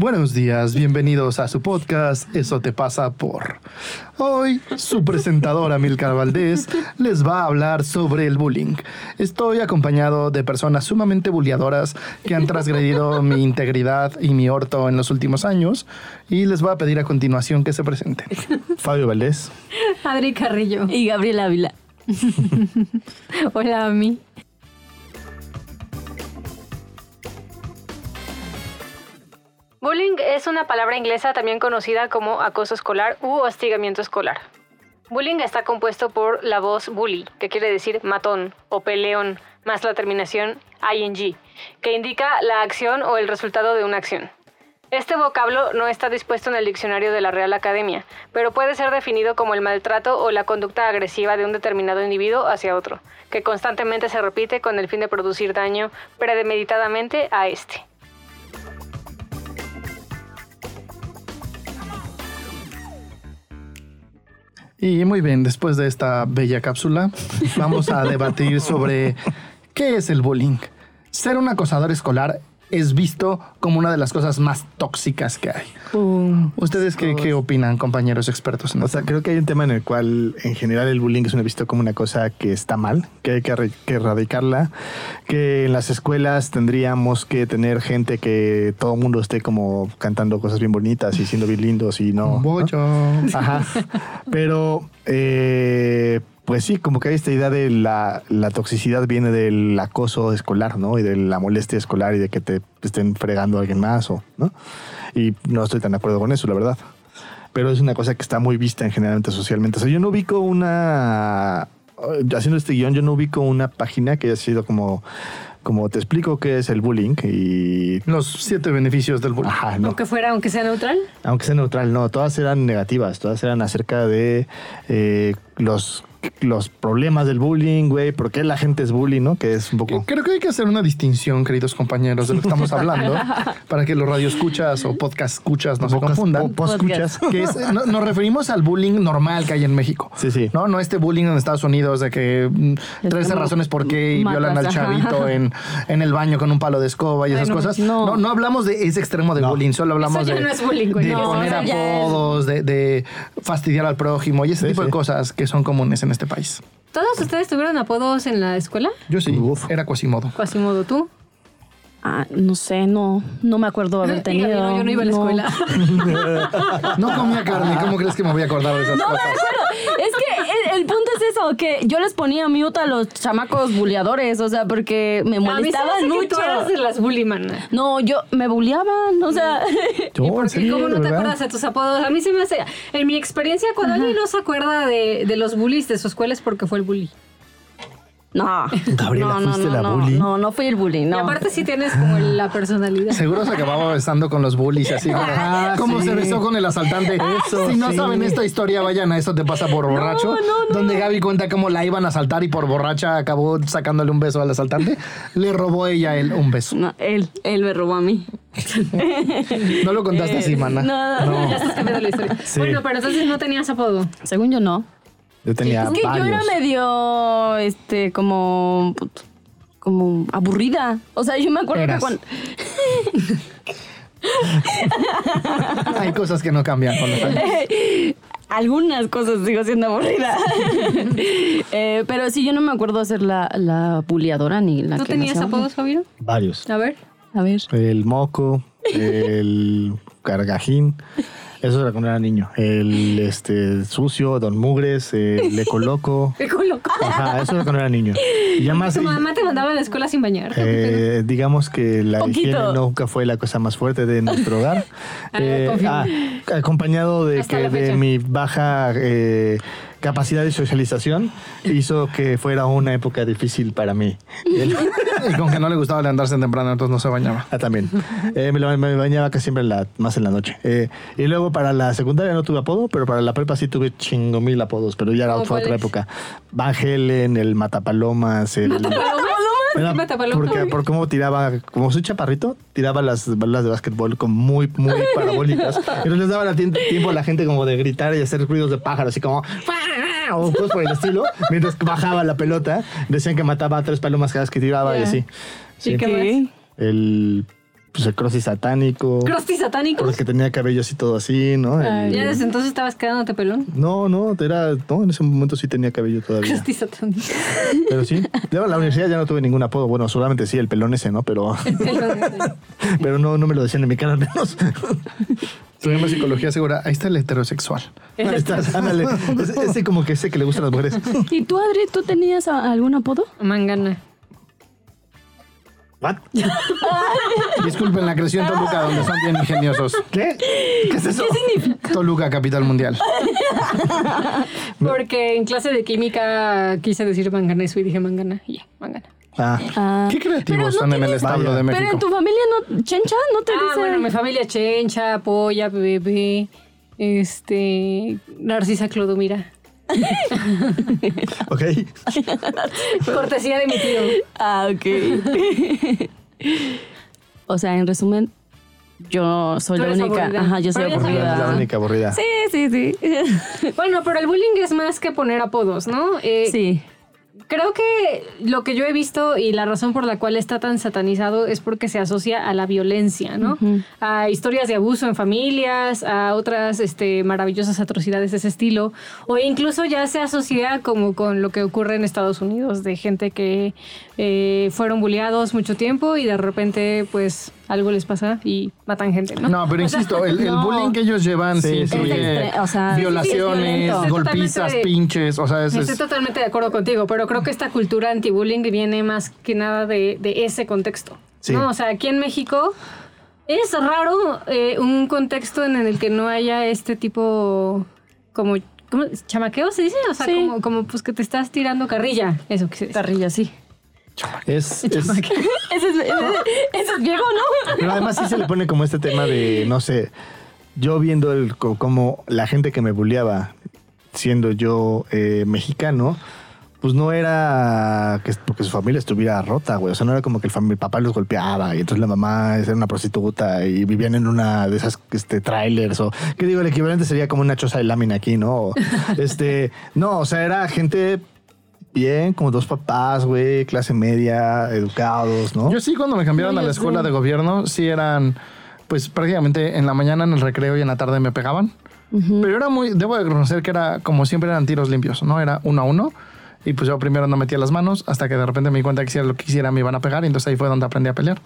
Buenos días, bienvenidos a su podcast Eso te pasa por. Hoy su presentadora Milcar Valdés les va a hablar sobre el bullying. Estoy acompañado de personas sumamente bulliadoras que han transgredido mi integridad y mi orto en los últimos años y les voy a pedir a continuación que se presenten. Fabio Valdés. Adri Carrillo. Y Gabriel Ávila. Hola, a mí. Bullying es una palabra inglesa también conocida como acoso escolar u hostigamiento escolar. Bullying está compuesto por la voz bully, que quiere decir matón o peleón, más la terminación ing, que indica la acción o el resultado de una acción. Este vocablo no está dispuesto en el diccionario de la Real Academia, pero puede ser definido como el maltrato o la conducta agresiva de un determinado individuo hacia otro, que constantemente se repite con el fin de producir daño premeditadamente a este. Y muy bien, después de esta bella cápsula, vamos a debatir sobre qué es el bullying. Ser un acosador escolar es visto como una de las cosas más tóxicas que hay. ¿Ustedes qué, qué opinan, compañeros expertos en O sea, creo que hay un tema en el cual en general el bullying es visto como una cosa que está mal, que hay que, que erradicarla, que en las escuelas tendríamos que tener gente que todo el mundo esté como cantando cosas bien bonitas y siendo bien lindos y no... ¿no? Bollo. Ajá. Pero, eh, pues sí, como que hay esta idea de la, la toxicidad viene del acoso escolar, ¿no? Y de la molestia escolar y de que te estén fregando a alguien más, o, ¿no? Y no estoy tan de acuerdo con eso, la verdad. Pero es una cosa que está muy vista en generalmente socialmente. O sea, yo no ubico una... Haciendo este guion, yo no ubico una página que haya sido como... Como te explico qué es el bullying y... Los siete beneficios del bullying. Ajá, no. Aunque fuera, aunque sea neutral. Aunque sea neutral, no, todas eran negativas, todas eran acerca de eh, los, los problemas del bullying, güey, por qué la gente es bullying, ¿no? Que es un poco... Creo que hay que hacer una distinción, queridos compañeros, de lo que estamos hablando, para que los radioescuchas o podcast escuchas no se confundan. po- poscuchas. Que es- no- nos referimos al bullying normal que hay en México. Sí, sí. No, no este bullying en Estados Unidos de que mm, 13 como razones por qué y matas, violan al chavito en, en el baño con un palo de escoba y Ay, esas no, cosas. no. No, no hablamos de ese extremo de No. bullying, solo hablamos de, no es bullying, güey. de No, poner apodos, de, de fastidiar al prójimo y ese Sí, tipo de cosas que son comunes en este país. ¿Todos ustedes tuvieron apodos en la escuela? Yo sí, Uf. era Quasimodo. Quasimodo, ¿tú? Ah, no sé, no, no me acuerdo haber tenido. Gabriel, yo no iba a la escuela. No comía carne, ¿cómo crees que me voy a acordar de esas No me cosas? acuerdo. Es que el, punto es eso, que yo les ponía mute a los chamacos buleadores, o sea, porque me A mí se me molestaban hace que mucho. tú eras de las bully, man. No, yo me buleaban, o sea. Yo, ¿Y. ¿Cómo no ¿De te verdad? acuerdas de tus apodos? A mí se me hace... En mi experiencia, cuando alguien no se acuerda de, de los bullies de su escuela es porque fue el bully. No. Gabriela, no, no, ¿fuiste no, la no, bully? No, no fui el bully, Y no. aparte sí tienes como la personalidad. Seguro se acababa besando con los bullies, así como, Ah, como sí. se besó con el asaltante. Eso, si no sí. saben esta historia, vayan a Eso te pasa por borracho, no, no. donde Gaby cuenta cómo la iban a asaltar y por borracha acabó sacándole un beso al asaltante. Le robó ella él un beso. No, él, él me robó a mí. No lo contaste así, mana. No, Ya estás cambiando la historia. Sí. Bueno, pero entonces no tenías apodo. según yo no. Yo tenía Es que yo era medio, este, como, como aburrida. O sea, yo me acuerdo Eras. que cuando... Hay cosas que no cambian con los años. Algunas cosas sigo siendo aburrida. Eh, pero sí, yo no me acuerdo hacer la, la buleadora ni la ¿Tú que tenías apodos, Fabio? Varios. A ver. A ver. El moco, el cargajín. Eso era cuando era niño. El este sucio, don mugres, el ecoloco. Qué loco. Ajá, eso era cuando era niño. Y ya más... Tu mamá te mandaba a la escuela sin bañar. Eh, digamos que la Poquito. higiene nunca fue la cosa más fuerte de nuestro hogar. Ah, Eh, ah, acompañado de que de mi baja eh, capacidad de socialización hizo que fuera una época difícil para mí. Y él- Y con que no le gustaba levantarse temprano, entonces no se bañaba. Ah, también. Eh, me, bañaba casi siempre en la, más en la noche. Eh, y luego para la secundaria no tuve apodo, pero para la prepa sí tuve chingo mil apodos, pero ya era ¿Cómo fue otra época. Van Helen, el Matapalomas, el... Era porque por cómo tiraba, como soy chaparrito, tiraba las balas de básquetbol como muy, muy parabólicas. Y no les daba tiempo a la gente como de gritar y hacer ruidos de pájaro, así como o cosas por el estilo, mientras bajaba la pelota. Decían que mataba a tres palomas cada vez que tiraba y Ya. así. Sí. ¿Y qué más? El, pues el crossy satánico. ¿Crusty satánico? Porque tenía cabello así todo así, ¿no? El- ¿Ya desde entonces estabas quedándote pelón? no, no, era, no, en ese momento sí tenía cabello todavía. Crusty satánico. Pero sí. Luego en la universidad ya no tuve ningún apodo. Bueno, solamente sí, el pelón ese, ¿no? Pero, pero no, no me lo decían en mi cara al menos. Estudiamos psicología segura. Ahí está el heterosexual. Ahí estás, ándale. Ese, ese como que sé que le gustan las mujeres. ¿Y tú, Adri, tú tenías algún apodo? Mangana. ¿What? Disculpen, la creció en Toluca, donde son bien ingeniosos. ¿Qué? ¿Qué es eso? Toluca, capital mundial. Porque en clase de química quise decir manganeso y dije mangana. Y ya, mangana. Ah, Ah, Qué Pero creativos no son en el establo de Pero en México. tu familia no, Chencha, no te Ah, dice. bueno, mi familia Chencha, Polla, Bebé, este, Narcisa Clodomira. ok. Cortesía de mi tío. Ah, ok. o sea, en resumen, yo soy la única. aburrida. Ajá, yo soy Pero aburrida. La única aburrida. Sí, sí, sí. Bueno, pero el bullying es más que poner apodos, ¿no? Eh, sí. Creo que lo que yo he visto y la razón por la cual está tan satanizado es porque se asocia a la violencia, ¿no? A historias de abuso en familias, a otras este, maravillosas atrocidades de ese estilo, o incluso ya se asocia como con lo que ocurre en Estados Unidos, de gente que eh, fueron bulleados mucho tiempo y de repente pues algo les pasa y matan gente, ¿no? No, pero insisto, el, el no. bullying que ellos llevan sí, Sí, sí. incluye Es extre- o sea, sí, sí, es violaciones. Estoy golpizas, totalmente- pinches, o sea, es, Estoy es- totalmente de acuerdo contigo, pero creo que esta cultura anti-bullying viene más que nada de, de ese contexto. Sí. ¿no? O sea, aquí en México es raro eh, un contexto en el que no haya este tipo como... ¿cómo? ¿Chamaqueo se dice? O sea, Sí. como, como pues que te estás tirando carrilla. Eso que se dice. Carrilla, sí. Es, es- Ese es, ese, ese es viejo, ¿no? pero además sí se le pone como este tema de, no sé, yo viendo el, co- como la gente que me bulleaba, siendo yo eh, mexicano, pues no era que porque su familia estuviera rota, güey. O sea, no era como que el, papá los golpeaba y entonces la mamá era una prostituta y vivían en una de esas este, trailers o, ¿qué digo? El equivalente sería como una choza de lámina aquí, ¿no? O, este, no, o sea, era gente bien, como dos papás, güey, clase media, educados, ¿no? Yo sí, cuando me cambiaron a la escuela de gobierno, sí eran, pues prácticamente en la mañana en el recreo y en la tarde me pegaban. Pero era muy, debo de reconocer que era, como siempre eran tiros limpios, ¿no? Era uno a uno. Y pues yo primero no metía las manos hasta que de repente me di cuenta que si era lo que quisiera me iban a pegar y entonces ahí fue donde aprendí a pelear.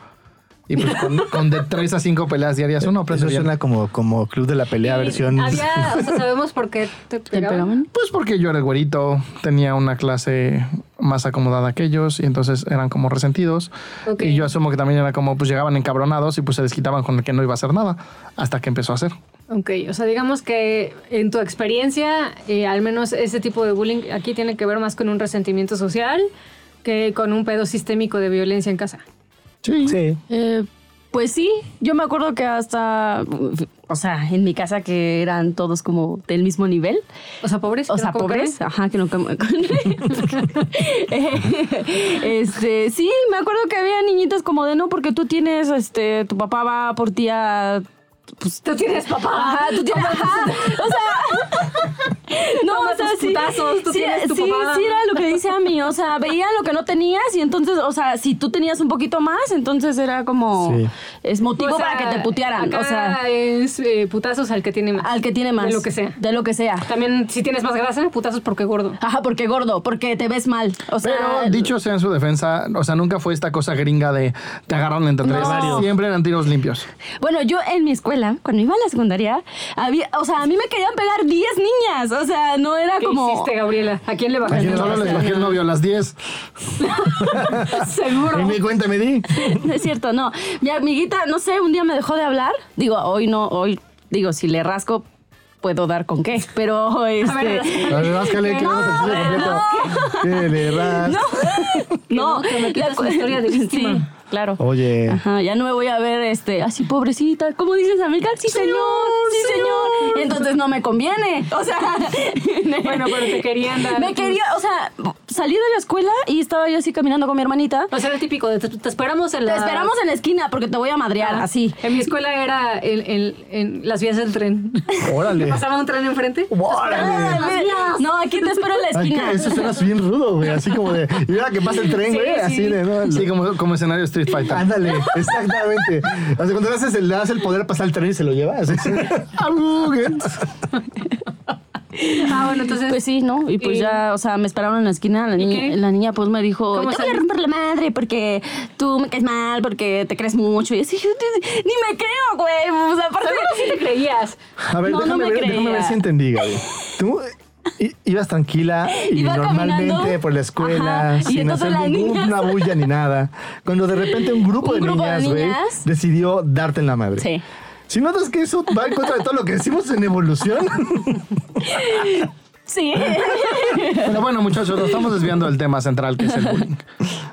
Y pues con, con de tres a cinco peleas diarias uno aprende Eso suena como, como Club de la Pelea Y versión... Había, o sea, sabemos por qué te ¿Te pegaban. Pues porque yo era el güerito, tenía una clase más acomodada que ellos y entonces eran como resentidos. Ok. Y yo asumo que también era como, pues llegaban encabronados y pues se desquitaban con el que no iba a hacer nada hasta que empezó a hacer. Ok, o sea, digamos que en tu experiencia, eh, al menos ese tipo de bullying aquí tiene que ver más con un resentimiento social que con un pedo sistémico de violencia en casa. Sí. Sí. Eh, pues sí, yo me acuerdo que hasta, o sea, en mi casa que eran todos como del mismo nivel. O sea, pobres. O sea, no pobres, ajá, que no comen. este, sí, me acuerdo que había niñitas como de no, porque tú tienes, este, tu papá va por ti a. Pues, Tú tienes papá. Ajá, tú tienes. Ajá, o sea. No, Toma o sea, tus sí. putazos, tú sí, tienes tu sí, papá. sí era lo que dice a mí. O sea, veían lo que no tenías y entonces, o sea, si tú tenías un poquito más, entonces era como. Sí. Es motivo O sea, para que te putearan. acá O sea, es eh, putazos al que tiene más. al que tiene más. De lo que sea. De lo que sea. También, si tienes más grasa, putazos porque gordo. Ajá, porque gordo, porque te ves mal. O sea, Pero dicho sea en su defensa, o sea, nunca fue esta cosa gringa de te agarran entre tres. No. Siempre eran tiros limpios. Bueno, yo en mi escuela, cuando iba a la secundaria, había, o sea, a mí me querían pegar 10 niñas. O sea, no era ¿Qué como. hiciste, Gabriela? ¿A quién le bajaste? Solo les bajé el novio a las 10. Seguro. En mi cuenta me di. No es cierto, no. Mi amiguita, no sé, un día me dejó de hablar. Digo, hoy no, hoy, digo, si le rasco, puedo dar con qué. Pero este. A ver, ráscale, que vamos al chiste completo. Que le ras- No, no, que me cu- una historia de víctima. Sí, claro. Oye. Ajá, ya no me voy a ver este así pobrecita. ¿Cómo dices, amiga? Sí, señor, sí, señor. Entonces no me conviene. O sea, Bueno, pero te querían dar. me quería, o sea, salí de la escuela y estaba yo así caminando con mi hermanita. O sea, era típico de te, te esperamos en Te la. esperamos en la esquina porque te voy a madrear, Ah, así. En mi escuela era en, en- en las vías del tren. Órale. Pasaba un tren enfrente. Órale. No, aquí te espero en la Ay, esquina. que eso suena bien rudo, güey. Así como de. Y ahora que pasa el tren, Sí, güey. sí. Así de, ¿no? Sí, como, como escenario Street Fighter. Ándale, exactamente. O sea, cuando le, haces el, le das el poder pasar el tren y se lo lleva. Así. Arugen. Ah, bueno, entonces. Pues sí, ¿no? Y pues ¿Y- ya, o sea, me esperaron en la esquina. La, niña, qué? la niña pues me dijo, ¿Cómo te voy a romper la madre porque tú me caes mal, porque te crees mucho. Y así, yo te- ni me creo, güey. O sea, aparte... Seguro sí te creías. A ver, No, no me ver, déjame ver creía. si entendí, Gaby. Tú ibas tranquila y Iba normalmente caminando. por la escuela, Ajá, sin hacer ninguna bulla ni nada. Cuando de repente un grupo, Un de, grupo de niñas, güey, niñas. decidió darte en la madre. Sí. Si notas que eso va en contra de todo lo que decimos en evolución, Sí. Pero bueno, muchachos, nos estamos desviando del tema central que es el bullying.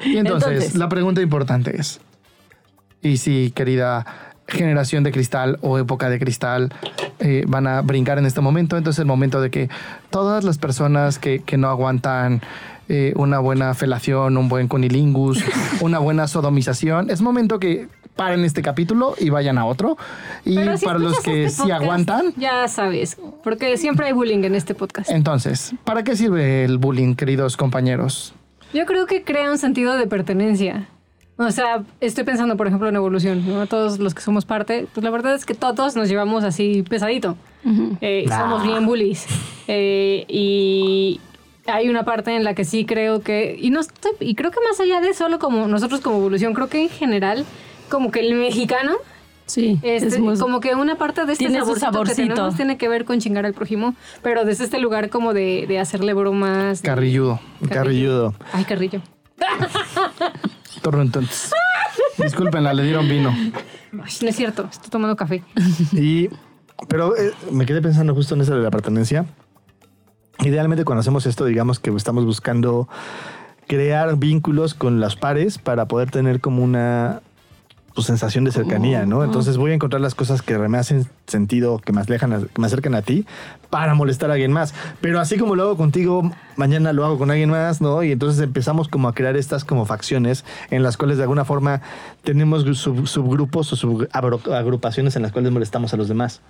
Y entonces, Entonces. la pregunta importante es: ¿y si, querida generación de cristal o época de cristal eh, van a brincar en este momento? Entonces, el momento de que todas las personas que, que no aguantan eh, una buena felación, un buen cunilingus, una buena sodomización, es momento que paren este capítulo y vayan a otro. Y Pero si para los que este sí aguantan, Ya sabes. Porque siempre hay bullying en este podcast. entonces, ¿para qué sirve el bullying, queridos compañeros? Yo creo que crea un sentido de pertenencia. O sea, estoy pensando, por ejemplo, en evolución, ¿no? Todos los que somos parte, pues la verdad es que todos nos llevamos así pesadito. Eh, Somos bien bullies. Eh, y hay una parte en la que sí creo que, y no estoy, y creo que más allá de solo como nosotros como evolución, creo que en general, como que el mexicano, Sí. este, es muy- como que una parte de este Tiene su saborcito, que saborcito. tenemos tiene que ver con chingar al prójimo, pero desde este lugar como de, de hacerle bromas. de- Carrilludo. carrilludo. Ay, carrillo. Torrentontes. Discúlpenla, le dieron vino. No es cierto, estoy tomando café. Y, pero eh, me quedé pensando justo en eso de la pertenencia. Idealmente cuando hacemos esto, digamos que estamos buscando crear vínculos con las pares para poder tener como una pues, sensación de cercanía, ¿no? Entonces voy a encontrar las cosas que me hacen sentido, que me, alejan, a- que me acercan a ti para molestar a alguien más. Pero así como lo hago contigo, mañana lo hago con alguien más, ¿no? Y entonces empezamos como a crear estas como facciones en las cuales de alguna forma tenemos sub- subgrupos o subagrupaciones en las cuales molestamos a los demás.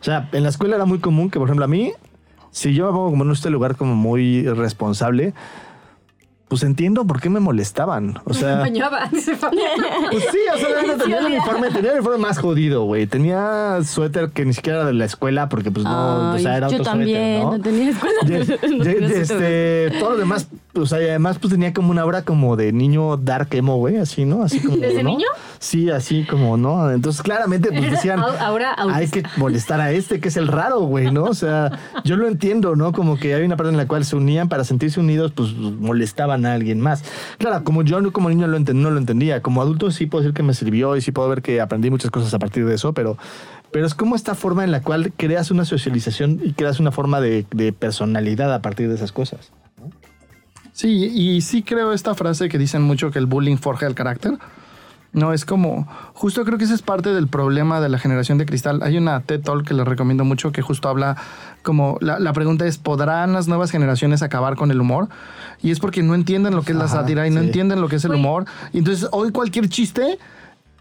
O sea, en la escuela era muy común que, por ejemplo, a mí, si yo me pongo como en este lugar como muy responsable, pues entiendo por qué me molestaban. O sea, Bañaba, dice Fabián. pues sí, o sea, tenía el uniforme, tenía el uniforme más jodido, güey. Tenía suéter que ni siquiera era de la escuela porque pues no, o sea, Ay, era yo otro también, suéter, no ¿no? tenía escuela. No tenía este, todo lo demás, o sea, y además pues tenía como una aura como de niño dark emo, güey, así, ¿no? Así como, ¿Desde ¿no? niño? Sí, así como, ¿no? Entonces claramente pues decían, aura hay que molestar a este que es el raro, güey, ¿no? O sea, yo lo entiendo, ¿no? Como que hay una parte en la cual se unían para sentirse unidos, pues molestaban a alguien más. Claro, como yo como niño no lo entendía, como adulto sí puedo decir que me sirvió y sí puedo ver que aprendí muchas cosas a partir de eso, pero, pero es como esta forma en la cual creas una socialización y creas una forma de, de personalidad a partir de esas cosas. Sí, y sí creo esta frase que dicen mucho que el bullying forja el carácter. No, es como, justo creo que ese es parte del problema de la generación de cristal. Hay una TED Talk que les recomiendo mucho que justo habla como, la, la pregunta es, ¿podrán las nuevas generaciones acabar con el humor? Y es porque no entienden lo que es la sátira y no sí. entienden lo que es el humor. Y entonces hoy cualquier chiste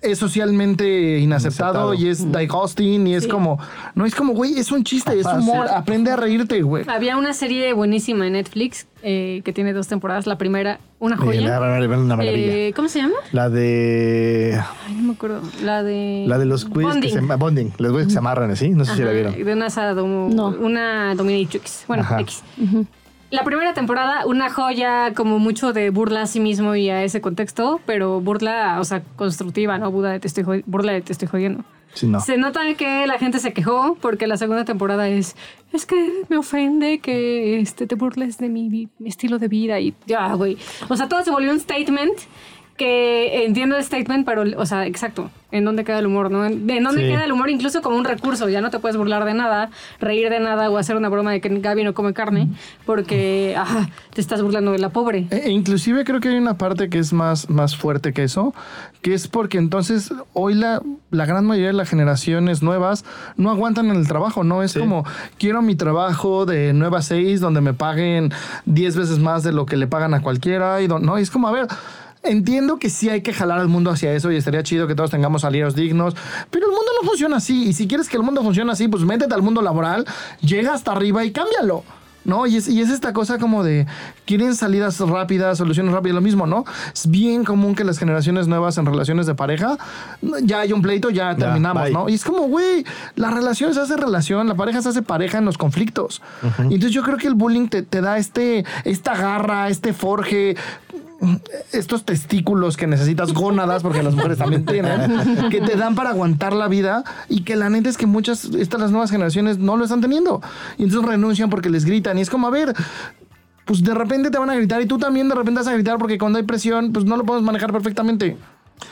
es socialmente inaceptado Inaceptado. y es disgusting y es como, no es como, güey, es un chiste, es humor, sí. aprende a reírte, güey. Había una serie buenísima en Netflix eh, que tiene dos temporadas. La primera, una Eh, joya. la- la- la- una maravilla. Eh, ¿Cómo se llama? La de. Ay, no me acuerdo. La de. La de los güeyes que Bonding. se, bonding, los güeyes que se amarran así, no sé si la vieron. De una, sadom- No. una dominatrix. Bueno, Ajá. X. La primera temporada, una joya como mucho de burla a sí mismo y a ese contexto, pero burla, o sea, constructiva, ¿no? Burla de te estoy, burla de te estoy jodiendo. Sí, no. Se nota que la gente se quejó porque la segunda temporada es, es que me ofende que este, te burles de mi, mi estilo de vida y ya, güey. O sea, todo se volvió un statement que entiendo el statement, pero, o sea, exacto, ¿en dónde queda el humor, no? ¿En en dónde Sí. queda el humor incluso como un recurso? Ya no te puedes burlar de nada, reír de nada o hacer una broma de que Gaby no come carne porque, ajá, te estás burlando de la pobre. E- e inclusive creo que hay una parte que es más, más fuerte que eso, que es porque entonces hoy la, la gran mayoría de las generaciones nuevas no aguantan en el trabajo, ¿no? Es como, quiero mi trabajo de 9 a 6 donde me paguen 10 veces más de lo que le pagan a cualquiera, y don- ¿no? Y es como, a ver... Entiendo que sí hay que jalar al mundo hacia eso y estaría chido que todos tengamos salarios dignos, pero el mundo no funciona así. Y si quieres que el mundo funcione así, pues métete al mundo laboral, llega hasta arriba y cámbialo. ¿no? Y es, y es esta cosa como de, quieren salidas rápidas, soluciones rápidas, lo mismo, ¿no? Es bien común que las generaciones nuevas en relaciones de pareja, ya hay un pleito, ya terminamos. ¿no? Y es como, güey, la relación se hace relación, la pareja se hace pareja en los conflictos. Entonces yo creo que el bullying te, te da este, esta garra, este forje, estos testículos que necesitas gónadas, porque las mujeres también tienen, que te dan para aguantar la vida y que la neta es que muchas, estas las nuevas generaciones no lo están teniendo. Y entonces renuncian porque les gritan. Y es como, a ver, pues de repente te van a gritar y tú también de repente vas a gritar porque cuando hay presión, pues no lo podemos manejar perfectamente.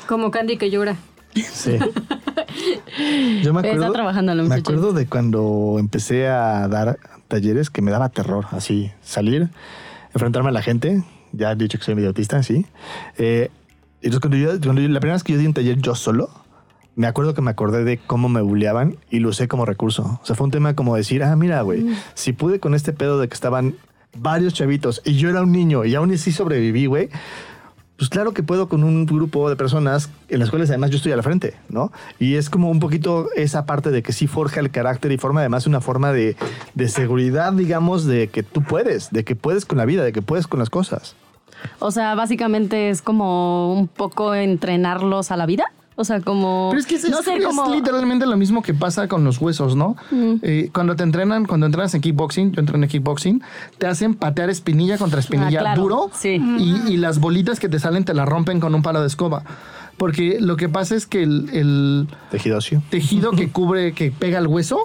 Como Candy que llora. Sí. Yo me Está acuerdo, trabajando me acuerdo de cuando empecé a dar talleres que me daba terror, así, salir, enfrentarme a la gente. Ya he dicho que soy medio autista, sí. Eh, entonces, cuando yo, cuando yo- la primera vez que yo di un taller yo solo, me acuerdo que me acordé de cómo me bulleaban y lo usé como recurso. O sea, fue un tema como decir, ah, mira, güey, si pude con este pedo de que estaban varios chavitos y yo era un niño y aún así sobreviví, güey, pues claro que puedo con un grupo de personas en las cuales además yo estoy a la frente, ¿no? Y es como un poquito esa parte de que sí forja el carácter y forma además una forma de, de seguridad, digamos, de que tú puedes, de que puedes con la vida, de que puedes con las cosas. O sea, básicamente es como un poco entrenarlos a la vida. O sea, como. Pero es que es, no es- ser es como. literalmente lo mismo que pasa con los huesos, ¿no? Eh, cuando te entrenan, cuando entrenas en kickboxing, yo entrené en kickboxing, te hacen patear espinilla contra espinilla Ah, claro. duro Sí. y, y las bolitas que te salen te las rompen con un palo de escoba. Porque lo que pasa es que el, el Tejido que cubre, que pega el hueso,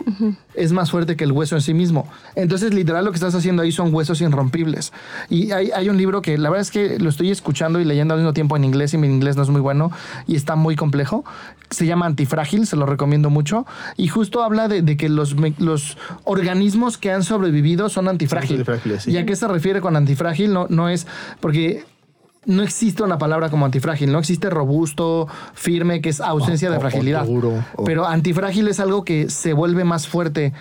es más fuerte que el hueso en sí mismo. Entonces, literal, lo que estás haciendo ahí son huesos irrompibles. Y hay, hay un libro que la verdad es que lo estoy escuchando y leyendo al mismo tiempo en inglés y mi inglés no es muy bueno y está muy complejo. Se llama Antifrágil, se lo recomiendo mucho. Y justo habla de, de que los, organismos que han sobrevivido son antifrágiles. antifrágiles, sí. ¿Y a qué se refiere con antifrágil? No, no es porque no existe una palabra como antifrágil, no existe robusto, firme, que es ausencia O- de o fragilidad. o- Pero antifrágil es algo que se vuelve más fuerte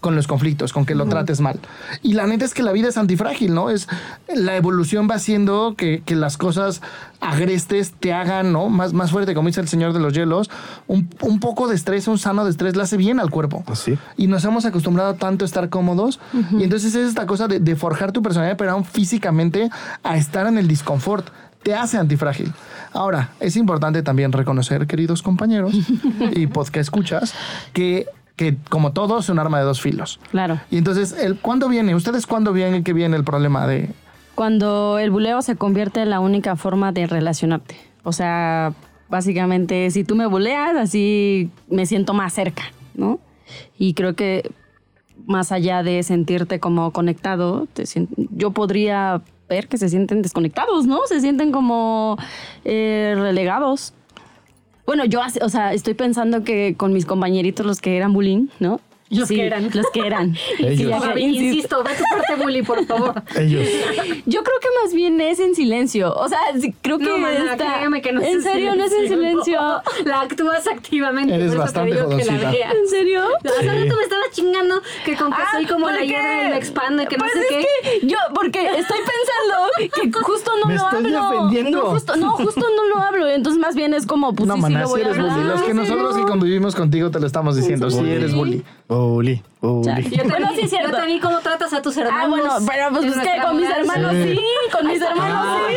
con los conflictos, con que lo trates mal. Y la neta es que la vida es antifrágil, ¿no? Es la evolución va haciendo que, que las cosas agrestes te hagan, ¿no? Más, más fuerte, como dice el señor de los hielos. Un, un poco de estrés, un sano de estrés, le hace bien al cuerpo. Sí. Y nos hemos acostumbrado tanto a estar cómodos. Y entonces es esta cosa de, de forjar tu personalidad, pero aún físicamente a estar en el disconfort. Te hace antifrágil. Ahora, es importante también reconocer, queridos compañeros y podcast escuchas, que, que como todo es un arma de dos filos. Claro. Y entonces, el, ¿cuándo viene? ¿Ustedes cuándo vienen que viene el problema de... Cuando el buleo se convierte en la única forma de relacionarte. O sea, básicamente, si tú me buleas, así me siento más cerca, ¿no? Y creo que más allá de sentirte como conectado, te yo podría ver que se sienten desconectados, ¿no? Se sienten como eh, relegados. Bueno, yo, o sea, estoy pensando que con mis compañeritos, los que eran bullying, ¿no? Los que eran. Los que eran. Ellos. Sí, ya que- insisto, ve tu parte bully, por favor. Ellos. Yo creo que más bien es en silencio. O sea, sí, creo que No, mana, está- créeme que no es ¿En serio no es en silencio? La actúas activamente. Eres por eso bastante te digo que la jodoncita. veas. ¿En serio? Hace rato me estaba chingando que con que Ah, soy como la me expando y que Pues no sé es qué. que yo, porque estoy pensando que justo no Me lo estoy hablo. defendiendo. No justo, no, justo no lo hablo. Entonces, más bien es como, pues no, sí, sí maná, lo si voy a eres hablar. bully. Los que Sí, nosotros no. que convivimos contigo te lo estamos diciendo. Sí, eres bully. Bully. Chale. Yo te, Bueno, sí yo te vi cómo tratas a tus hermanos. Ah, bueno, pero pues es que con mis hermanos sí, con mis hermanos sí.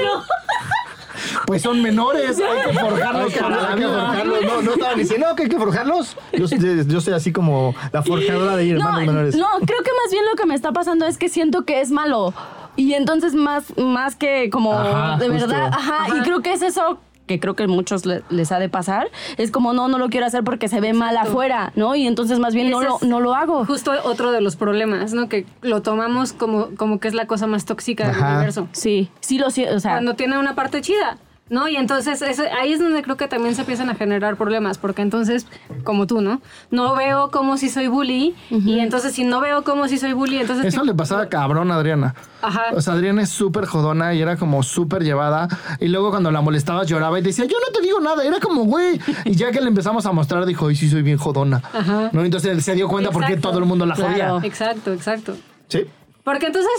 Pues son menores, hay que forjarlos Hay que, para la vida. forjarlos. No, no estaban diciendo no, que hay que forjarlos. Yo, soy- yo soy así como la forjadora de hermanos menores. No, creo que más bien lo que me está pasando es que siento que es malo. Y entonces más, más que como Ajá, de justo. verdad, ajá, y creo que es eso que creo que muchos le- les ha de pasar, es como no, no lo quiero hacer porque se ve mal afuera, ¿no? Y entonces más bien no lo, no lo hago. Justo otro de los problemas, ¿no? Que lo tomamos como, como que es la cosa más tóxica del universo. Sí, sí lo siento, o sea, Cuando tiene una parte chida. ¿No? Y entonces eso- ahí es donde creo que también se empiezan a generar problemas, porque entonces, como tú, ¿no? No veo como si soy bully, y entonces si no veo como si soy bully, entonces... Eso ¿qué- le pasaba cabrón a Adriana. Ajá. O sea, Adriana es súper jodona y era como súper llevada. Y luego cuando la molestabas lloraba y decía, yo no te digo nada. Era como, güey. Y ya que le empezamos a mostrar, dijo, ay, sí, soy bien jodona. Ajá. ¿No? Entonces él se dio cuenta por qué Exacto. todo el mundo la Claro. jodía. Exacto, exacto. Sí. Porque entonces,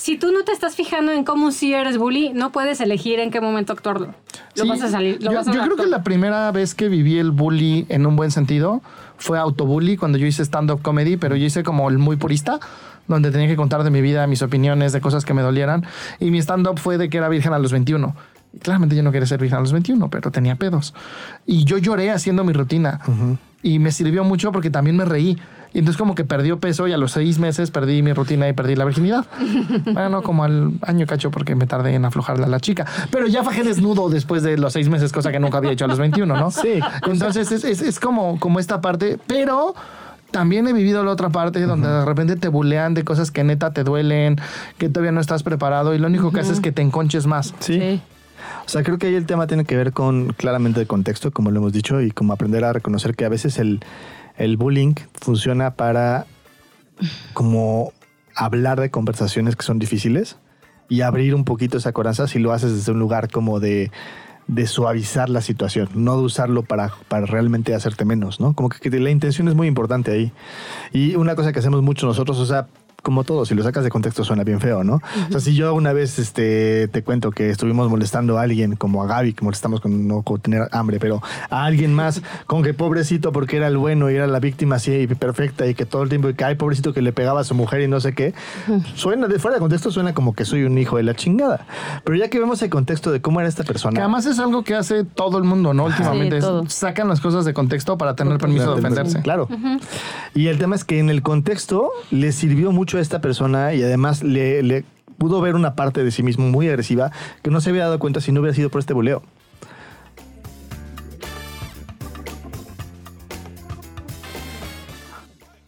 si tú no te estás fijando en cómo sí eres bully, no puedes elegir en qué momento actuarlo. Lo Sí, vas a salir. Lo yo vas a yo creo que la primera vez que viví el bully en un buen sentido fue autobully cuando yo hice stand-up comedy, pero yo hice como el muy purista, donde tenía que contar de mi vida, mis opiniones, de cosas que me dolieran. Y mi stand-up fue de que era virgen a los 21. Y claramente yo no quería ser virgen a los 21, pero tenía pedos. Y yo lloré haciendo mi rutina. Y me sirvió mucho porque también me reí. Y entonces como que perdió peso y a los seis meses perdí mi rutina y perdí la virginidad. bueno, como al año cacho porque me tardé en aflojarla a la chica. Pero ya fajé desnudo después de los seis meses, cosa que nunca había hecho a los 21, ¿no? Sí. Entonces es, es- es como, como esta parte, pero también he vivido la otra parte donde de repente te bulean de cosas que neta te duelen, que todavía no estás preparado y lo único que hace es que te enconches más. Sí. Sí. O sea, creo que ahí el tema tiene que ver con claramente el contexto, como lo hemos dicho, y como aprender a reconocer que a veces el, el bullying funciona para como hablar de conversaciones que son difíciles y abrir un poquito esa coraza si lo haces desde un lugar como de, de suavizar la situación, no de usarlo para, para realmente hacerte menos, ¿no? Como que, que la intención es muy importante ahí. Y una cosa que hacemos mucho nosotros, o sea, como todo, si lo sacas de contexto suena bien feo, ¿no? O sea, si yo una vez este, te cuento que estuvimos molestando a alguien, como a Gaby, que molestamos con no con tener hambre, pero a alguien más, con que pobrecito porque era el bueno y era la víctima así y perfecta y que todo el tiempo, y que ay, pobrecito que le pegaba a su mujer y no sé qué, suena, de fuera de contexto suena como que soy un hijo de la chingada. Pero ya que vemos el contexto de cómo era esta persona. Que además es algo que hace todo el mundo, ¿no? Últimamente es- sacan las cosas de contexto para tener permiso de ofenderse. Claro. Y el tema es que en el contexto le sirvió mucho a esta persona y además le, le pudo ver una parte de sí mismo muy agresiva que no se había dado cuenta si no hubiera sido por este buleo.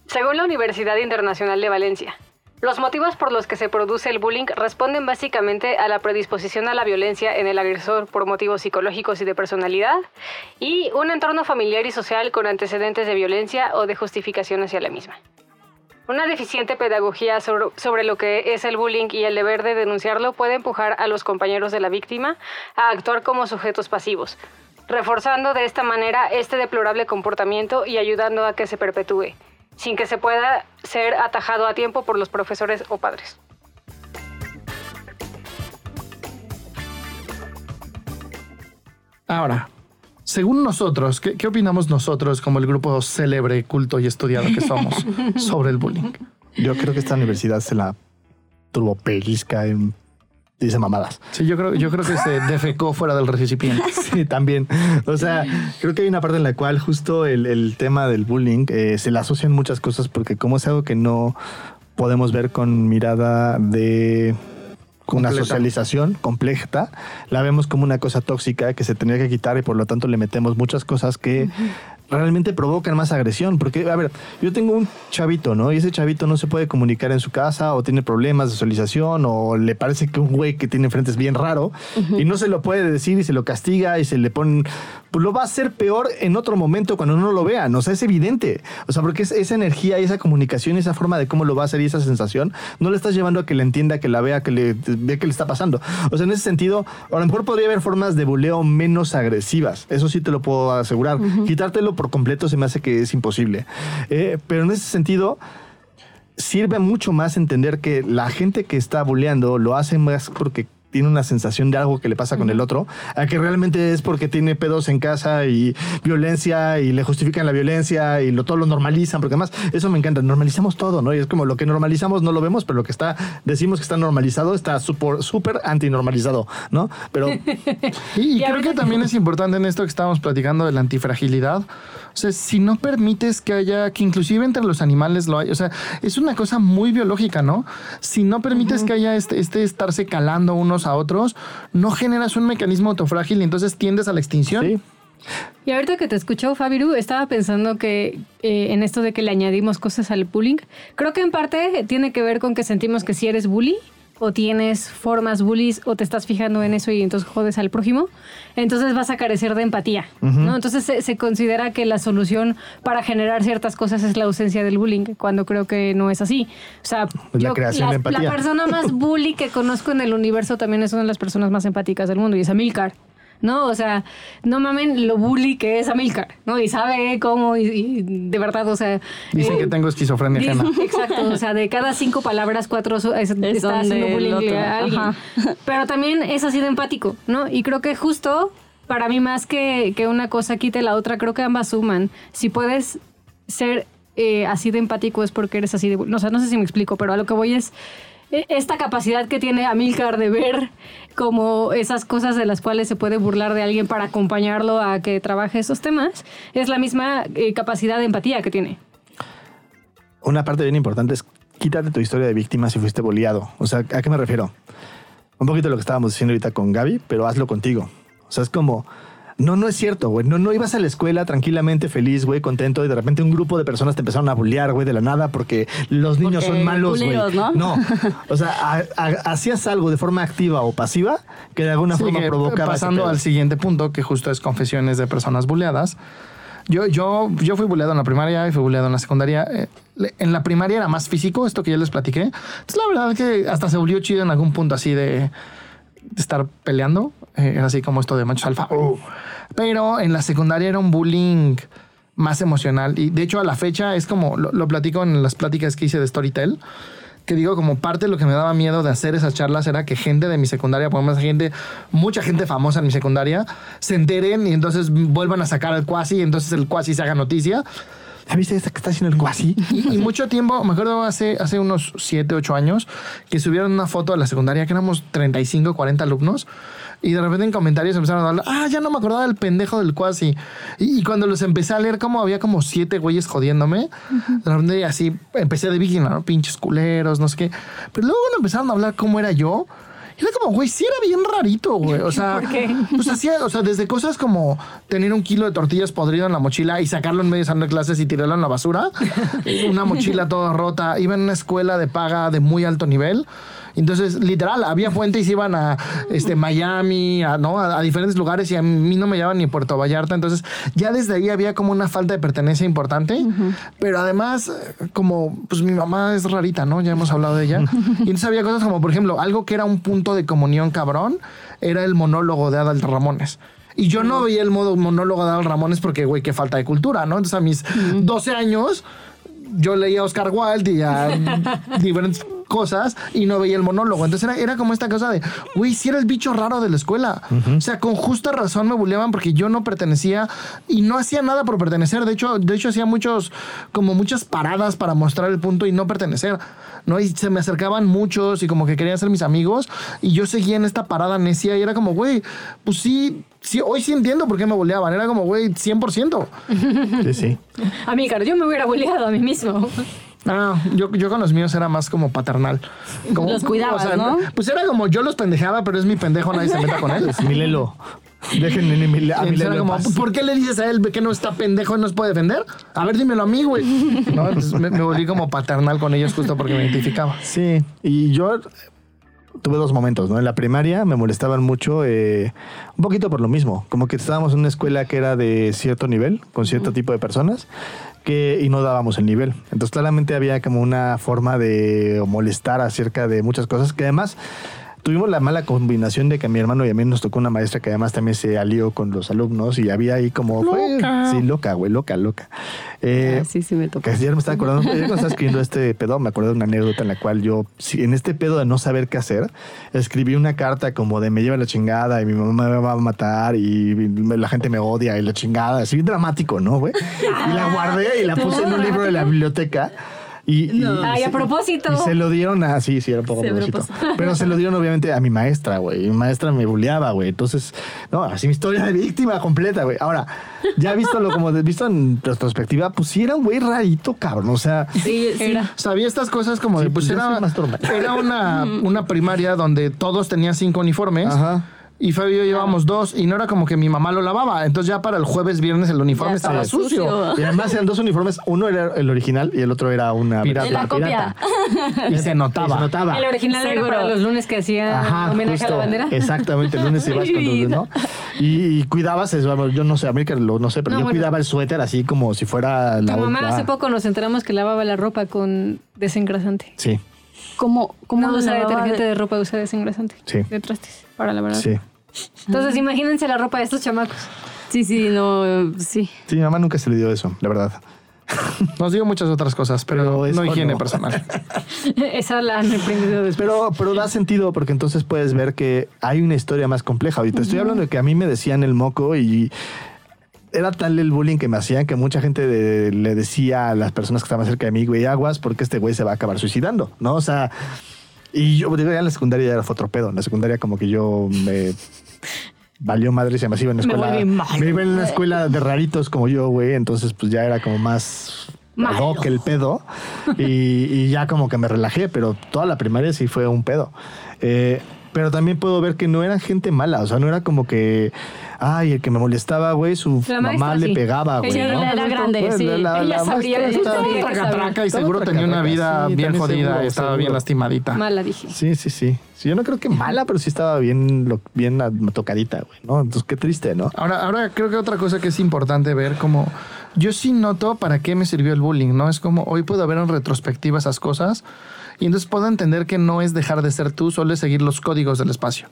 Según la Universidad Internacional de Valencia, los motivos por los que se produce el bullying responden básicamente a la predisposición a la violencia en el agresor por motivos psicológicos y de personalidad y un entorno familiar y social con antecedentes de violencia o de justificación hacia la misma. Una deficiente pedagogía sobre, lo que es el bullying y el deber de denunciarlo puede empujar a los compañeros de la víctima a actuar como sujetos pasivos, reforzando de esta manera este deplorable comportamiento y ayudando a que se perpetúe, sin que se pueda ser atajado a tiempo por los profesores o padres. Ahora, según nosotros, ¿qué, qué opinamos nosotros como el grupo célebre, culto y estudiado que somos sobre el bullying? Yo creo que esta universidad se la turbopelisca en dice mamadas. Sí, yo creo, yo creo que se defecó fuera del recipiente. Sí, también. O sea, creo que hay una parte en la cual justo el, el tema del bullying eh, se le asocian muchas cosas porque como es algo que no podemos ver con mirada de una Completa. socialización completa, la vemos como una cosa tóxica que se tendría que quitar y por lo tanto le metemos muchas cosas que realmente provocan más agresión. Porque, a ver, yo tengo un chavito, ¿no? Y ese chavito no se puede comunicar en su casa o tiene problemas de socialización o le parece que un güey que tiene enfrente es bien raro y no se lo puede decir y se lo castiga y se le pone... Pues lo va a hacer peor en otro momento cuando no lo vean. O sea, es evidente. O sea, porque es, esa energía y esa comunicación y esa forma de cómo lo va a hacer y esa sensación, no le estás llevando a que le entienda, que la vea, que le vea que le está pasando. O sea, en ese sentido, a lo mejor podría haber formas de buleo menos agresivas. Eso sí te lo puedo asegurar. Quitártelo por completo se me hace que es imposible. Eh, pero en ese sentido, sirve mucho más entender que la gente que está buleando lo hace más porque tiene una sensación de algo que le pasa con el otro, a que realmente es porque tiene pedos en casa y violencia y le justifican la violencia y lo, todo lo normalizan, porque además eso me encanta, normalizamos todo, ¿no? Y es como lo que normalizamos no lo vemos, pero lo que está, decimos que está normalizado está súper, súper antinormalizado, ¿no? Pero Y, y creo que también es importante en esto que estábamos platicando de la antifragilidad. O sea, si no permites que haya, que inclusive entre los animales lo hay, o sea, es una cosa muy biológica, ¿no? Si no permites que haya este, este estarse calando unos a otros, no generas un mecanismo autofrágil y entonces tiendes a la extinción. sí, Y ahorita que te escuchó, Fabiru, estaba pensando que eh, en esto de que le añadimos cosas al bullying, creo que en parte tiene que ver con que sentimos que si eres bully, o tienes formas bullies o te estás fijando en eso y entonces jodes al prójimo, entonces vas a carecer de empatía, ¿no? Entonces se, se considera que la solución para generar ciertas cosas es la ausencia del bullying, cuando creo que no es así. O sea, Es la creación de empatía. la persona más bully que conozco en el universo también es una de las personas más empáticas del mundo y es Amilcar. ¿No? O sea, no mamen lo bully que es Amilcar, ¿no? Y sabe cómo, y, y de verdad, o sea... Dicen eh, que tengo esquizofrenia ajena. Exacto, o sea, de cada cinco palabras, cuatro es- está haciendo bullying otro, a alguien. ajá. Pero también es así de empático, ¿no? Y creo que justo, para mí, más que, que una cosa quite la otra, creo que ambas suman. Si puedes ser eh, así de empático es porque eres así de... No, o sea, no sé si me explico, pero a lo que voy es esta capacidad que tiene Amilcar de ver como esas cosas de las cuales se puede burlar de alguien para acompañarlo a que trabaje esos temas, es la misma eh, capacidad de empatía que tiene. Una parte bien importante es quítate tu historia de víctima si fuiste boleado. O sea, ¿a qué me refiero? Un poquito lo que estábamos diciendo ahorita con Gaby, pero hazlo contigo. O sea, es como, no, no es cierto, güey. No, no ibas a la escuela tranquilamente, feliz, güey, contento, y de repente un grupo de personas te empezaron a bullear, güey, de la nada, porque los niños Porque son malos, güey. culeros, ¿no? O sea, a- a- hacías algo de forma activa o pasiva que de alguna Sí, forma que provocaba. pasando al siguiente punto, que justo es confesiones de personas buleadas. Yo, yo, yo fui buleado en la primaria y fui buleado en la secundaria. Eh, En la primaria era más físico, esto que ya les platiqué. Entonces, la verdad que hasta se volvió chido en algún punto así de estar peleando. Eh, era así como esto de machos alfa. Pero en la secundaria era un bullying más emocional. Y de hecho, a la fecha es como lo, lo platico en las pláticas que hice de Storytel que digo, como parte de lo que me daba miedo de hacer esas charlas era que gente de mi secundaria, por más gente, mucha gente famosa en mi secundaria, se enteren y entonces vuelvan a sacar al cuasi y entonces el cuasi se haga noticia. ¿Ya viste esta que está haciendo el cuasi? Y, y mucho tiempo, me acuerdo hace, hace unos 7, 8 años, que subieron una foto de la secundaria, que éramos 35, 40 alumnos, y de repente en comentarios empezaron a hablar, ah, ya no me acordaba del pendejo del cuasi. Y, y cuando los empecé a leer, como había como siete güeyes jodiéndome, de repente así empecé de víctima, ¿no? Pinches culeros, no sé qué. Pero luego cuando empezaron a hablar cómo era yo, era como, güey, sí era bien rarito, güey. O sea, ¿Por qué? pues hacía, o sea, desde cosas como tener un kilo de tortillas podrido en la mochila y sacarlo en medio de clases y tirarlo en la basura. una mochila toda rota. Iba en una escuela de paga de muy alto nivel. Entonces, literal, había puentes y iban a este, Miami, a, ¿no? a, a diferentes lugares y a mí no me llevaban ni Puerto Vallarta. Entonces, ya desde ahí había como una falta de pertenencia importante. Pero además, como, pues mi mamá es rarita, ¿no? Ya hemos hablado de ella. y entonces había cosas como, por ejemplo, algo que era un punto de comunión cabrón, era el monólogo de Adal Ramones. Y yo no veía el modo monólogo de Adal Ramones porque, güey, qué falta de cultura, ¿no? Entonces, a mis 12 años, yo leía a Oscar Wilde y a diferentes cosas y no veía el monólogo. Entonces era, era como esta cosa de, güey, si era el bicho raro de la escuela. O sea, con justa razón me bulleaban porque yo no pertenecía y no hacía nada por pertenecer. De hecho, de hecho hacía muchos, como muchas paradas para mostrar el punto y no pertenecer. ¿no? Y se me acercaban muchos y como que querían ser mis amigos y yo seguía en esta parada necia y era como, güey, pues sí, sí, hoy sí entiendo por qué me bulleaban. Era como, güey, 100%. Sí, sí. Amícar, yo me hubiera bulleado a mí mismo. Ah, yo, yo con los míos era más como paternal. Como, Los cuidabas, ¿no? Pues era como yo los pendejaba, pero es mi pendejo, nadie se meta con él. Es Milelo. Déjenme a Mile- a Milelo era como. ¿por qué le dices a él que no está pendejo y no se puede defender? A ver, dímelo a mí, güey. ¿No? Entonces me, me volví como paternal con ellos justo porque me identificaba. Sí, y yo tuve dos momentos, ¿no? En la primaria me molestaban mucho, eh, un poquito por lo mismo, como que estábamos en una escuela que era de cierto nivel, con cierto tipo de personas, que, y no dábamos el nivel. Entonces claramente había como una forma de molestar acerca de muchas cosas, que además tuvimos la mala combinación de que a mi hermano y a mí nos tocó una maestra que además también se alió con los alumnos y había ahí como... fue- Loca. sí, loca, güey, loca, loca. Eh, Ah, sí, sí me tocó. que ayer me estaba acordando, ayer cuando estaba escribiendo este pedo, me acordé de una anécdota en la cual yo, en este pedo de no saber qué hacer, escribí una carta como de me lleva la chingada y mi mamá me va a matar y me- la gente me odia y la chingada, así bien dramático, ¿no, güey? Y la guardé y la puse en un libro de la biblioteca. Y, y- Ay, y a se- propósito. Y se lo dieron a, sí, sí, era un poco a propósito. propósito. Pero se lo dieron obviamente a mi maestra, güey. Mi maestra me bulleaba, güey. Entonces, no, así mi historia de víctima completa, güey. Ahora, ya visto lo como de- visto en retrospectiva, pues sí era un güey rarito, cabrón. O sea, Sí, sí. Era. Sabía estas cosas como de, Sí, pues pues era, era una, una primaria donde todos tenían cinco uniformes. Ajá. Y Fabio y yo llevábamos dos y no era como que mi mamá lo lavaba. Entonces ya para el jueves, viernes el uniforme estaba estaba sucio. sucio. Y además eran dos uniformes. Uno era el original y el otro era una Pirata. La copia. Y se Y notaba. se notaba. El original era Seguro. para los lunes que hacía Ajá, homenaje a la bandera. Exactamente, el lunes ibas con tus. ¿no? Y, y cuidabas eso, yo no sé, América lo no sé, pero No, yo bueno. cuidaba el suéter así como si fuera la Tu mamá otra- hace poco nos enteramos que lavaba la ropa con desengrasante. Sí, ¿Cómo, cómo No usa detergente de- de ropa, usa desengrasante. Sí. De trastes, para la verdad. sí. Entonces, imagínense la ropa de estos chamacos. Sí, sí, no, sí. Sí, mi mamá nunca se le dio eso, la verdad. Nos dio muchas otras cosas, pero, no higiene no. personal. Esa la han aprendido después. Pero, pero da sentido porque entonces puedes ver que hay una historia más compleja. Ahorita estoy hablando de que a mí me decían el moco y era tal el bullying que me hacían que mucha gente de- le decía a las personas que estaban cerca de mí, güey, aguas porque este güey se va a acabar suicidando, ¿no? O sea, y yo digo, ya en la secundaria ya era fotropedo. En la secundaria como que yo me valió madre y se me iba en la escuela. me iba en una escuela de raritos como yo, güey. Entonces pues ya era como más hoc el pedo. Y, y ya como que me relajé, pero toda la primaria sí fue un pedo. Eh, pero también puedo ver que no eran gente mala, o sea, no era como que, ay, el que me molestaba, güey, su La mamá maestra, le sí. pegaba, güey. Ella ¿no? era la grande, Pues, sí. Ella sabría maestra de estaba eso, bien sí. Traca, traca, y Estaba seguro tenía una vida sí, bien jodida, seguro, estaba seguro. bien lastimadita. Mala dije. Sí, sí, sí. Sí, yo no creo que mala, pero sí estaba bien, lo- bien tocadita, güey, ¿no? Entonces, qué triste, ¿no? Ahora, ahora creo que otra cosa que es importante ver, como yo sí noto para qué me sirvió el bullying, ¿no? Es como hoy puedo ver en retrospectiva esas cosas y entonces puedo entender que no es dejar de ser tú, solo es seguir los códigos del espacio.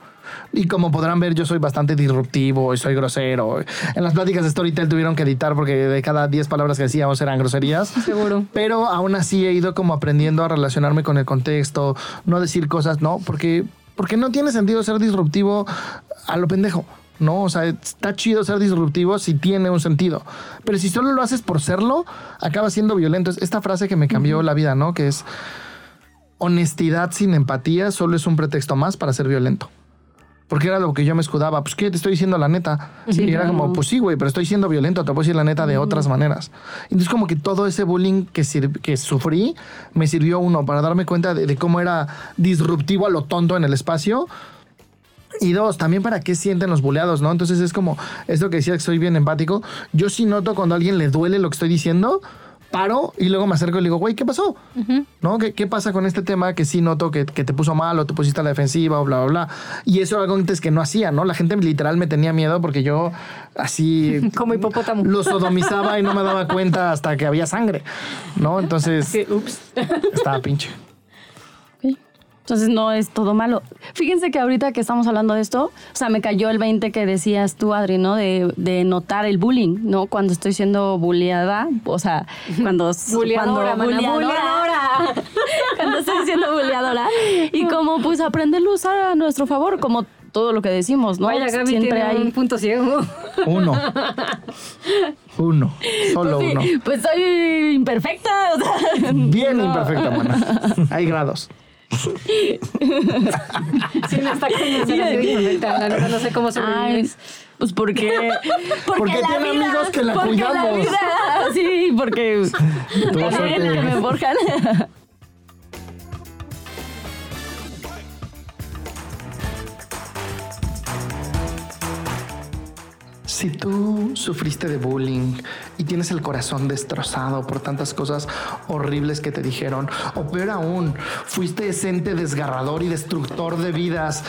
Y como podrán ver, yo soy bastante disruptivo y soy grosero. En las pláticas de Storytel tuvieron que editar porque de cada 10 palabras que decíamos eran groserías. Seguro. Pero aún así he ido como aprendiendo a relacionarme con el contexto, no decir cosas, no, porque, porque no tiene sentido ser disruptivo a lo pendejo. No, o sea, está chido ser disruptivo si tiene un sentido. Pero si solo lo haces por serlo, acaba siendo violento. Es esta frase que me cambió la vida, ¿no? Que es honestidad sin empatía solo es un pretexto más para ser violento. Porque era lo que yo me escudaba. Pues, ¿qué? Te estoy diciendo la neta. Sí, y era claro. como, pues sí, güey, pero estoy siendo violento. Te puedo decir la neta de otras maneras. Entonces, como que todo ese bullying que, que sufrí me sirvió, uno, para darme cuenta de, de cómo era disruptivo a lo tonto en el espacio. Y dos, también para qué sienten los buleados, ¿no? Entonces es como esto que decía que soy bien empático. Yo sí noto cuando a alguien le duele lo que estoy diciendo, paro y luego me acerco y le digo, güey, ¿qué pasó? ¿No? ¿Qué, qué pasa con este tema que sí noto que, que te puso mal o te pusiste a la defensiva o bla, bla, bla? Y eso era algo antes que no hacía, ¿no? La gente literal me tenía miedo porque yo así... Como hipopótamo. Lo sodomizaba y no me daba cuenta hasta que había sangre, ¿no? Entonces... Sí, ups. Estaba pinche. Entonces no es todo malo. Fíjense que ahorita que estamos hablando de esto, o sea, me cayó el 20 que decías tú, Adri, ¿no? De, de notar el bullying, ¿no? Cuando estoy siendo bulleada, o sea, cuando... Buleadora, cuando cuando estoy siendo bulleadora. Y como pues aprenderlo a usar a nuestro favor, como todo lo que decimos, ¿no? Vaya, Gaby Siempre tiene hay... un punto ciego. Uno. Uno. Solo Pues sí, uno. pues soy imperfecta. o sea, Bien no. imperfecta, mana. Hay grados. Sí, no está. La no sé cómo sobrevives. pues porque... Porque la tiene vida, amigos que la porque cuidamos. vida, sí, porque... Que me forjan. Si tú sufriste de bullying y tienes el corazón destrozado por tantas cosas horribles que te dijeron, o peor aún, fuiste ese ente desgarrador y destructor de vidas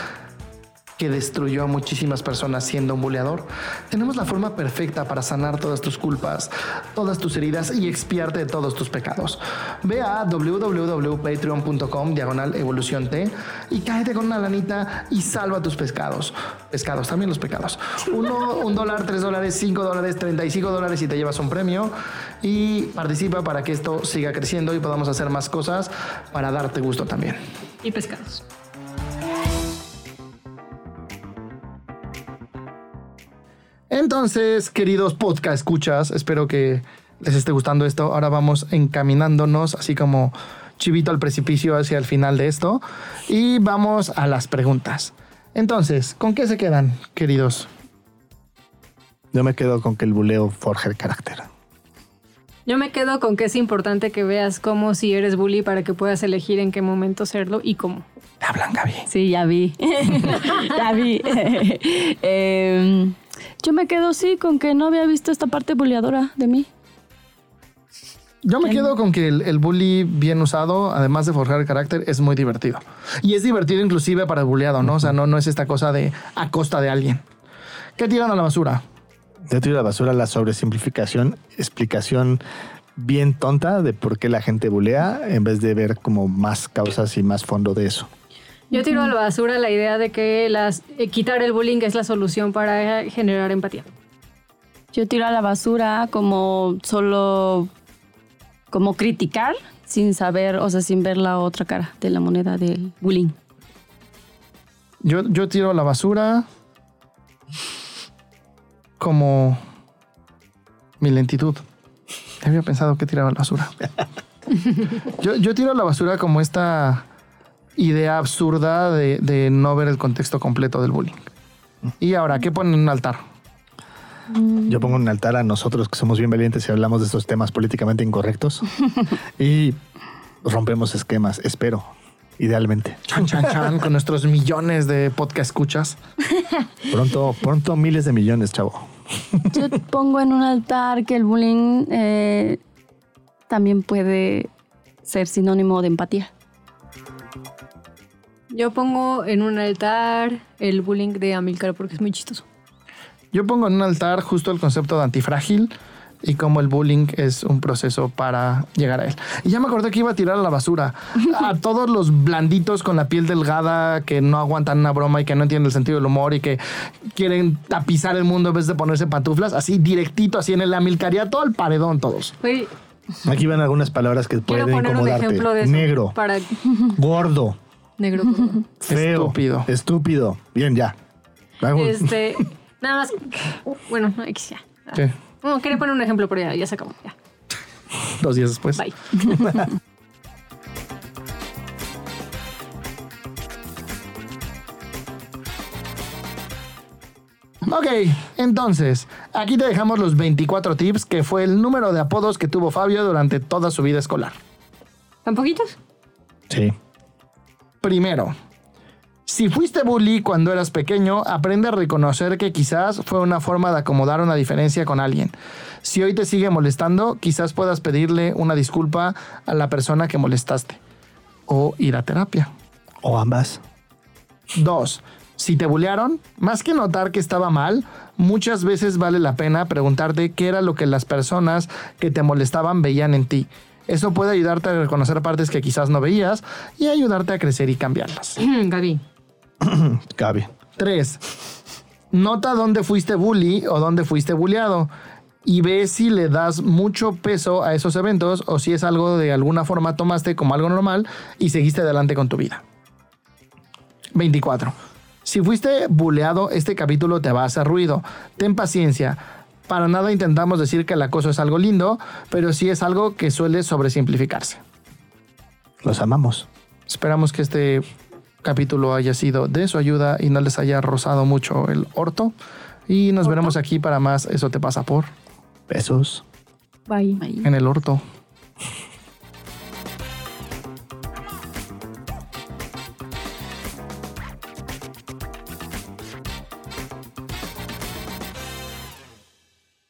que destruyó a muchísimas personas siendo un buleador, tenemos la forma perfecta para sanar todas tus culpas, todas tus heridas y expiarte de todos tus pecados. Ve a www.patreon.com diagonal evolución T y cáete con una lanita y salva tus pescados. Pescados, también los pecados. Uno, un dólar, tres dólares, cinco dólares, treinta y cinco dólares y te llevas un premio. Y participa para que esto siga creciendo y podamos hacer más cosas para darte gusto también. Y pescados. Entonces, queridos podcast escuchas, espero que les esté gustando esto. Ahora vamos encaminándonos así como chivito al precipicio hacia el final de esto y vamos a las preguntas. Entonces, ¿con qué se quedan, queridos? Yo me quedo con que el buleo forja el carácter. Yo me quedo con que es importante que veas cómo si eres bully para que puedas elegir en qué momento serlo y cómo. Hablan, Gaby. Sí, ya vi. ya vi. Em, yo me quedo sí con que no había visto esta parte buleadora de mí. Yo me quedo con que el, el bully bien usado, además de forjar el carácter, es muy divertido. Y es divertido inclusive para el bulleado, ¿no? O sea, no, no es esta cosa de a costa de alguien. ¿Qué tiran a la basura? Yo tiro a la basura la sobresimplificación, explicación bien tonta de por qué la gente bulea en vez de ver como más causas y más fondo de eso. Yo tiro a la basura la idea de que las, eh, quitar el bullying es la solución para generar empatía. Yo tiro a la basura como solo como criticar sin saber, o sea, sin ver la otra cara de la moneda del bullying. Yo, yo tiro a la basura como mi lentitud. Había pensado que tiraba a la basura. Yo, yo tiro a la basura como esta idea absurda de, de no ver el contexto completo del bullying. Y ahora, ¿qué ponen en un altar? Yo pongo un altar a nosotros que somos bien valientes y hablamos de estos temas políticamente incorrectos y rompemos esquemas, espero, idealmente. Chan, chan, chan, con nuestros millones de podcast escuchas. Pronto, pronto miles de millones, chavo. Yo pongo en un altar que el bullying eh, también puede ser sinónimo de empatía. Yo pongo en un altar el bullying de Amilcar porque es muy chistoso. Yo pongo en un altar justo el concepto de antifrágil y cómo el bullying es un proceso para llegar a él. Y ya me acordé que iba a tirar a la basura a todos los blanditos con la piel delgada que no aguantan una broma y que no entienden el sentido del humor y que quieren tapizar el mundo en vez de ponerse pantuflas, así directito, así en el amilcaría, todo el paredón todos. Aquí van algunas palabras que quiero pueden poner un incomodarte. ejemplo de eso. Negro, Para gordo, negro. favor. feo, Estúpido. estúpido. Bien, ya. Vamos. Este, nada más. Bueno, X ya. ¿Qué? No, quería poner un ejemplo, pero ya, ya se acabó. Ya. Dos días después. Bye. Ok, entonces, aquí te dejamos los 24 tips, que fue el número de apodos que tuvo Fabio durante toda su vida escolar. ¿Tan poquitos? Sí. Primero, si fuiste bully cuando eras pequeño, aprende a reconocer que quizás fue una forma de acomodar una diferencia con alguien. Si hoy te sigue molestando, quizás puedas pedirle una disculpa a la persona que molestaste. O ir a terapia. O ambas. Dos, si te bullearon, más que notar que estaba mal, muchas veces vale la pena preguntarte qué era lo que las personas que te molestaban veían en ti. Eso puede ayudarte a reconocer partes que quizás no veías y ayudarte a crecer y cambiarlas. Gaby. Cabe. 3. Nota dónde fuiste bully o dónde fuiste bulleado y ve si le das mucho peso a esos eventos o si es algo de alguna forma tomaste como algo normal y seguiste adelante con tu vida. 24. Si fuiste bulleado, este capítulo te va a hacer ruido. Ten paciencia. Para nada intentamos decir que el acoso es algo lindo, pero sí es algo que suele sobresimplificarse. Los amamos. Esperamos que este capítulo haya sido de su ayuda y no les haya rozado mucho el orto. Y nos veremos aquí para más Eso te pasa por Besos. Bye. en el orto.